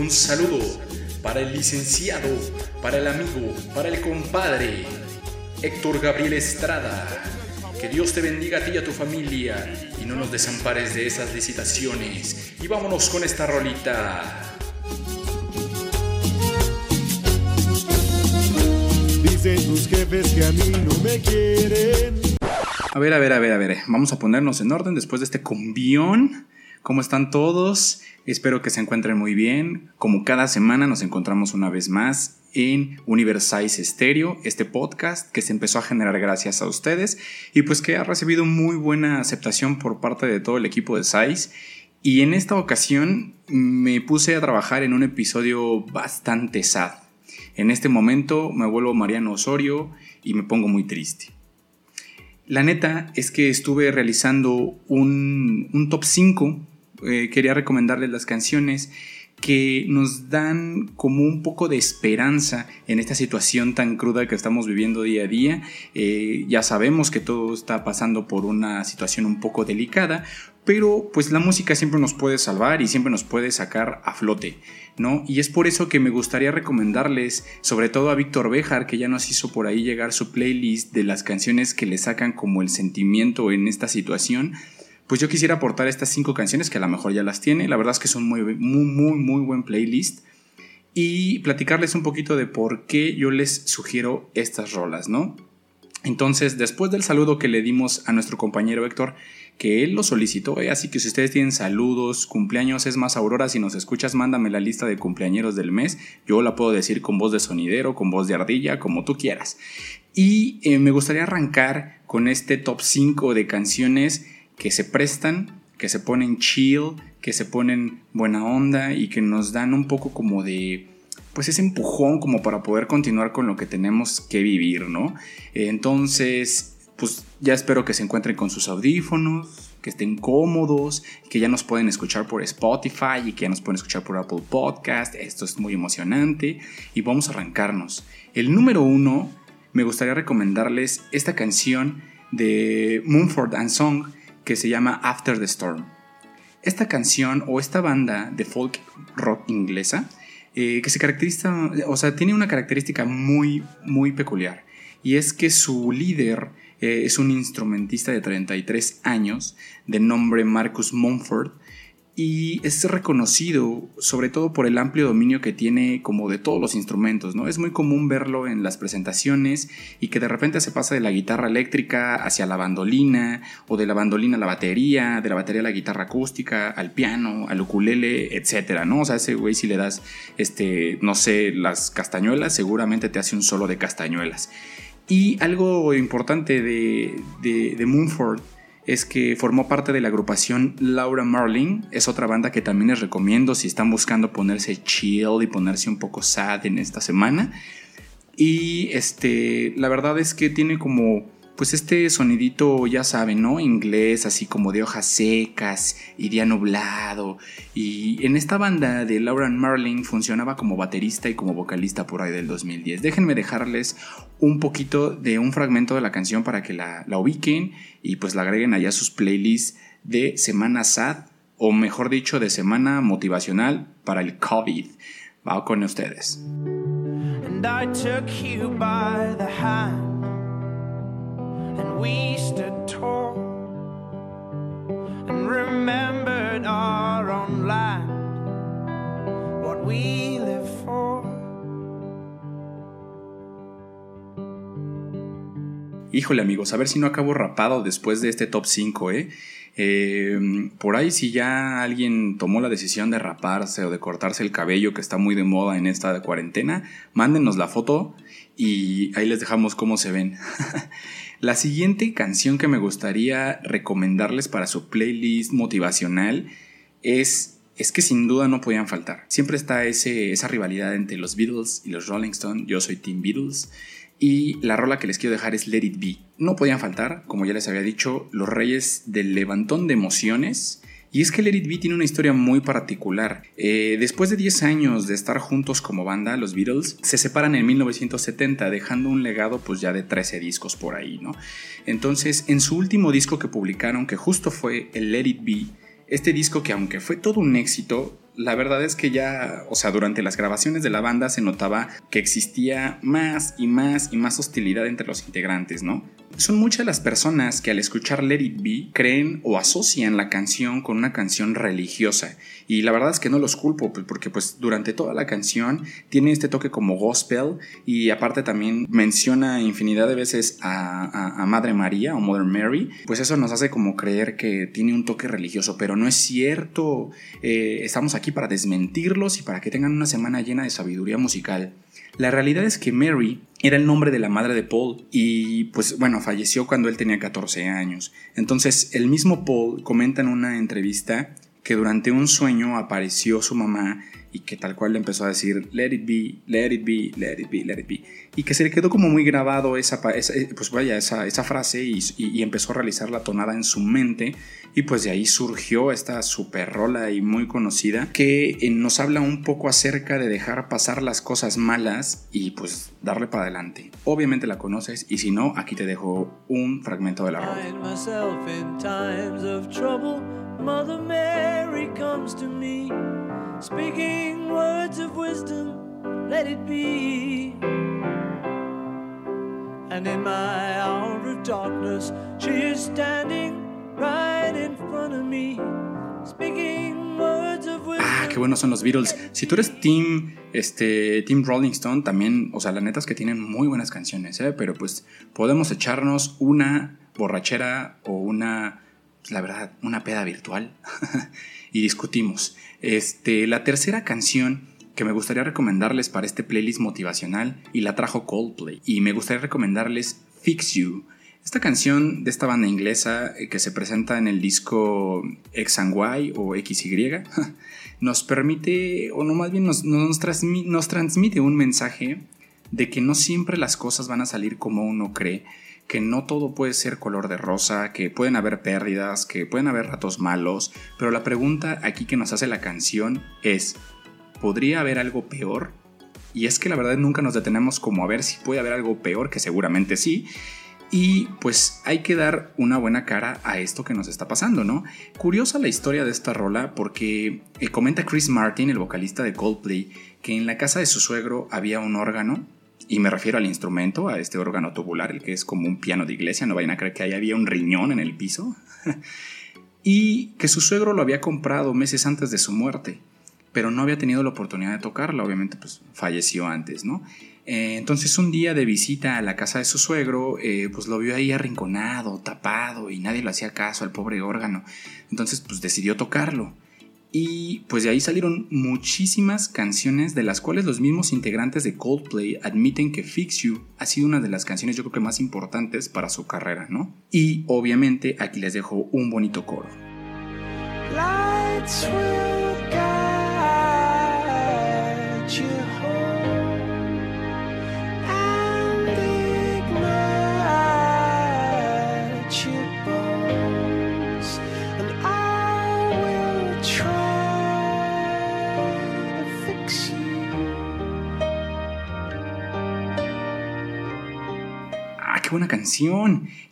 Un saludo para el licenciado, para el amigo, para el compadre, Héctor Gabriel Estrada. Que Dios te bendiga a ti y a tu familia y no nos desampares de esas licitaciones. Y vámonos con esta rolita. Dicen tus jefes que a mí no me quieren. A ver, a ver, a ver, a ver. Vamos a ponernos en orden después de este combión. ¿Cómo están todos? Espero que se encuentren muy bien. Como cada semana nos encontramos una vez más en Universize Stereo, este podcast que se empezó a generar gracias a ustedes y pues que ha recibido muy buena aceptación por parte de todo el equipo de Size. Y en esta ocasión me puse a trabajar en un episodio bastante sad. En este momento me vuelvo Mariano Osorio y me pongo muy triste. La neta es que estuve realizando un, un top 5 eh, quería recomendarles las canciones que nos dan como un poco de esperanza en esta situación tan cruda que estamos viviendo día a día. Eh, ya sabemos que todo está pasando por una situación un poco delicada, pero pues la música siempre nos puede salvar y siempre nos puede sacar a flote, ¿no? Y es por eso que me gustaría recomendarles, sobre todo a Víctor Bejar, que ya nos hizo por ahí llegar su playlist de las canciones que le sacan como el sentimiento en esta situación pues yo quisiera aportar estas cinco canciones que a lo mejor ya las tiene. La verdad es que son muy, muy, muy, muy buen playlist. Y platicarles un poquito de por qué yo les sugiero estas rolas, ¿no? Entonces, después del saludo que le dimos a nuestro compañero Héctor, que él lo solicitó, ¿eh? así que si ustedes tienen saludos, cumpleaños, es más, Aurora, si nos escuchas, mándame la lista de cumpleañeros del mes. Yo la puedo decir con voz de sonidero, con voz de ardilla, como tú quieras. Y eh, me gustaría arrancar con este top 5 de canciones que se prestan, que se ponen chill, que se ponen buena onda y que nos dan un poco como de pues ese empujón como para poder continuar con lo que tenemos que vivir, ¿no? Entonces, pues ya espero que se encuentren con sus audífonos, que estén cómodos, que ya nos pueden escuchar por Spotify y que ya nos pueden escuchar por Apple Podcast. Esto es muy emocionante y vamos a arrancarnos. El número uno, me gustaría recomendarles esta canción de Moonford and Song que se llama After the Storm. Esta canción o esta banda de folk rock inglesa eh, que se caracteriza, o sea, tiene una característica muy, muy peculiar y es que su líder eh, es un instrumentista de 33 años de nombre Marcus Mumford y es reconocido sobre todo por el amplio dominio que tiene como de todos los instrumentos, ¿no? Es muy común verlo en las presentaciones y que de repente se pasa de la guitarra eléctrica hacia la bandolina o de la bandolina a la batería, de la batería a la guitarra acústica, al piano, al ukulele, etcétera, ¿no? O sea, ese güey si le das este, no sé, las castañuelas, seguramente te hace un solo de castañuelas. Y algo importante de, de, de Moonford es que formó parte de la agrupación Laura Marling. Es otra banda que también les recomiendo si están buscando ponerse chill y ponerse un poco sad en esta semana. Y este, la verdad es que tiene como pues este sonidito, ya saben, ¿no? Inglés, así como de hojas secas y día nublado. Y en esta banda de Lauren Marling funcionaba como baterista y como vocalista por ahí del 2010. Déjenme dejarles un poquito de un fragmento de la canción para que la, la ubiquen y pues la agreguen allá a sus playlists de Semana Sad o mejor dicho de Semana Motivacional para el COVID. Va con ustedes. Híjole amigos, a ver si no acabo rapado después de este top 5, ¿eh? Eh, por ahí si ya alguien tomó la decisión de raparse o de cortarse el cabello que está muy de moda en esta cuarentena, mándenos la foto y ahí les dejamos cómo se ven. La siguiente canción que me gustaría recomendarles para su playlist motivacional es, es que sin duda no podían faltar. Siempre está ese, esa rivalidad entre los Beatles y los Rolling Stones. Yo soy Team Beatles. Y la rola que les quiero dejar es Let It Be. No podían faltar, como ya les había dicho, los reyes del levantón de emociones Y es que Let It Be tiene una historia muy particular. Eh, después de 10 años de estar juntos como banda, los Beatles se separan en 1970, dejando un legado pues ya de 13 discos por ahí, ¿no? Entonces, en su último disco que publicaron, que justo fue el Let It Be, este disco que aunque fue todo un éxito, la verdad es que ya, o sea, durante las grabaciones de la banda se notaba que existía más y más y más hostilidad entre los integrantes, ¿no? Son muchas las personas que al escuchar Let It Be creen o asocian la canción con una canción religiosa. Y la verdad es que no los culpo, pues, porque pues durante toda la canción tiene este toque como gospel y aparte también menciona infinidad de veces a, Madre María o Mother Mary. Pues eso nos hace como creer que tiene un toque religioso, pero no es cierto. Eh, estamos aquí para desmentirlos y para que tengan una semana llena de sabiduría musical. La realidad es que Mary era el nombre de la madre de Paul y pues bueno, falleció cuando él tenía 14 años. Entonces el mismo Paul comenta en una entrevista que durante un sueño apareció su mamá y que tal cual le empezó a decir let it be, let it be, let it be, let it be. Y que se le quedó como muy grabado esa, eh, pues vaya, esa, esa frase y, y, empezó a realizar la tonada en su mente. Y pues de ahí surgió esta super rola y muy conocida que eh, nos habla un poco acerca de dejar pasar las cosas malas y pues darle para adelante. Obviamente la conoces y si no, aquí te dejo un fragmento de la rola. Speaking words of wisdom, let it be. And in my hour of darkness, she is standing right in front of me, speaking words of wisdom. Ah, qué buenos son los Beatles. Si tú eres Team, este, Team Rolling Stone, también, o sea, la neta es que tienen muy buenas canciones, ¿eh? Pero pues podemos echarnos una borrachera o una la verdad, una peda virtual y discutimos. Este, la tercera canción que me gustaría recomendarles para este playlist motivacional y la trajo Coldplay y me gustaría recomendarles Fix You. Esta canción de esta banda inglesa eh, que se presenta en el disco X and Y o XY nos permite, o no más bien nos, nos, nos transmite un mensaje de que no siempre las cosas van a salir como uno cree que no todo puede ser color de rosa, que pueden haber pérdidas, que pueden haber ratos malos, pero la pregunta aquí que nos hace la canción es, ¿podría haber algo peor? Y es que la verdad nunca nos detenemos como a ver si puede haber algo peor, que seguramente sí. Y pues hay que dar una buena cara a esto que nos está pasando, ¿no? Curiosa la historia de esta rola porque eh, comenta Chris Martin, el vocalista de Coldplay, que en la casa de su suegro había un órgano y me refiero al instrumento, a este órgano tubular, el que es como un piano de iglesia, no vayan a creer que ahí había un riñón en el piso. y que su suegro lo había comprado meses antes de su muerte, pero no había tenido la oportunidad de tocarlo, obviamente pues falleció antes, ¿no? Eh, entonces un día de visita a la casa de su suegro, eh, pues lo vio ahí arrinconado, tapado y nadie le hacía caso al pobre órgano. Entonces pues decidió tocarlo. Y pues de ahí salieron muchísimas canciones de las cuales los mismos integrantes de Coldplay admiten que Fix You ha sido una de las canciones yo creo que más importantes para su carrera, ¿no? Y obviamente aquí les dejo un bonito coro. buena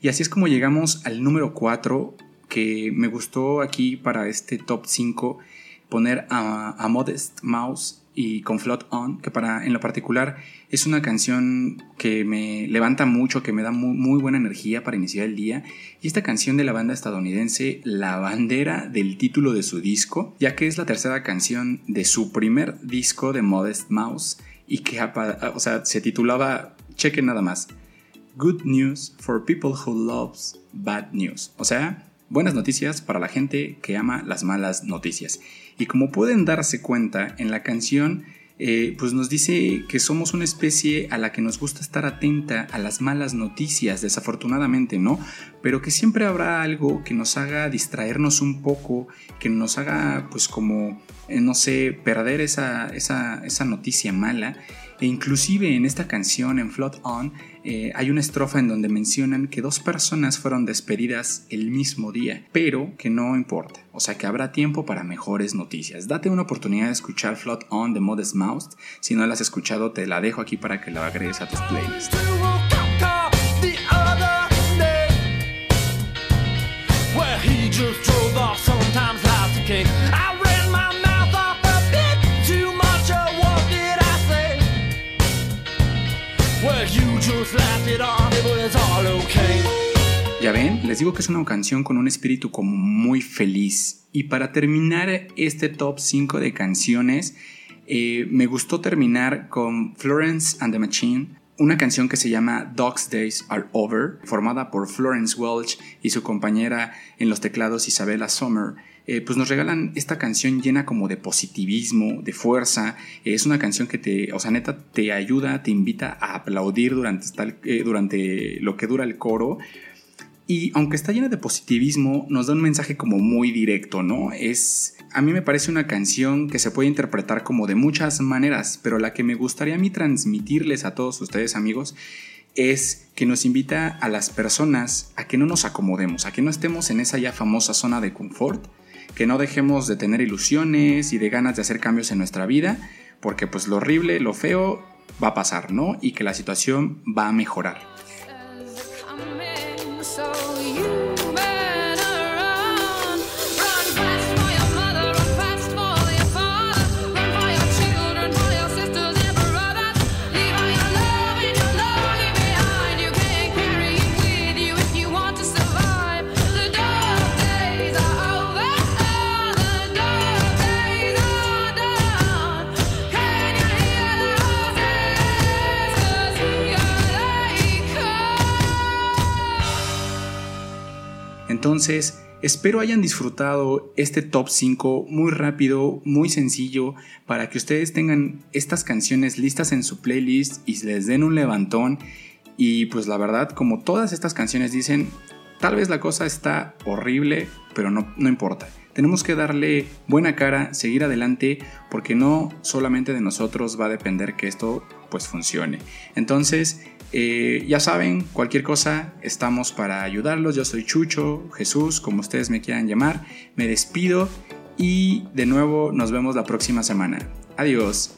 Y así es como llegamos al número 4, que me gustó aquí para este top 5 poner a, Modest Mouse y con Float On, que para en lo particular es una canción que me levanta mucho, que me da muy, buena energía para iniciar el día. Y esta canción de la banda estadounidense, la bandera del título de su disco, ya que es la tercera canción de su primer disco de Modest Mouse y que o sea, se titulaba, cheque nada más, Good News for People Who Loves Bad News. O sea, buenas noticias para la gente que ama las malas noticias. Y como pueden darse cuenta, en la canción eh, pues nos dice que somos una especie a la que nos gusta estar atenta a las malas noticias, desafortunadamente, ¿no? Pero que siempre habrá algo que nos haga distraernos un poco, que nos haga pues como eh, no sé, perder esa, esa, esa noticia mala. E inclusive en esta canción, en Float On, eh, hay una estrofa en donde mencionan que dos personas fueron despedidas el mismo día, pero que no importa, o sea que habrá tiempo para mejores noticias. Date una oportunidad de escuchar Float On de Modest Mouse, si no la has escuchado te la dejo aquí para que la agregues a tus playlists. Ya ven, les digo que es una canción con un espíritu como muy feliz. Y para terminar este top 5 de canciones, eh, me gustó terminar con Florence and the Machine, una canción que se llama Dogs Days Are Over, formada por Florence Welch y su compañera en los teclados Isabella Sommer. Eh, pues nos regalan esta canción llena como de positivismo, de fuerza. es una canción que te, o sea, neta, te ayuda, te invita a aplaudir durante, eh, durante lo que dura el coro. Y aunque está llena de positivismo, nos da un mensaje como muy directo, ¿no? Es, a mí me parece una canción que se puede interpretar como de muchas maneras, pero la que me gustaría a mí transmitirles a todos ustedes amigos es que nos invita a las personas a que no nos acomodemos, a que no estemos en esa ya famosa zona de confort, que no dejemos de tener ilusiones y de ganas de hacer cambios en nuestra vida, porque pues lo horrible, lo feo va a pasar, ¿no? Y que la situación va a mejorar. Entonces, espero hayan disfrutado este top 5 muy rápido, muy sencillo, para que ustedes tengan estas canciones listas en su playlist y les den un levantón. Y pues la verdad, como todas estas canciones dicen, tal vez la cosa está horrible, pero no, no importa. Tenemos que darle buena cara, seguir adelante, porque no solamente de nosotros va a depender que esto pues funcione. Entonces, eh, ya saben, cualquier cosa, estamos para ayudarlos. Yo soy Chucho, Jesús, como ustedes me quieran llamar. Me despido y de nuevo nos vemos la próxima semana. Adiós.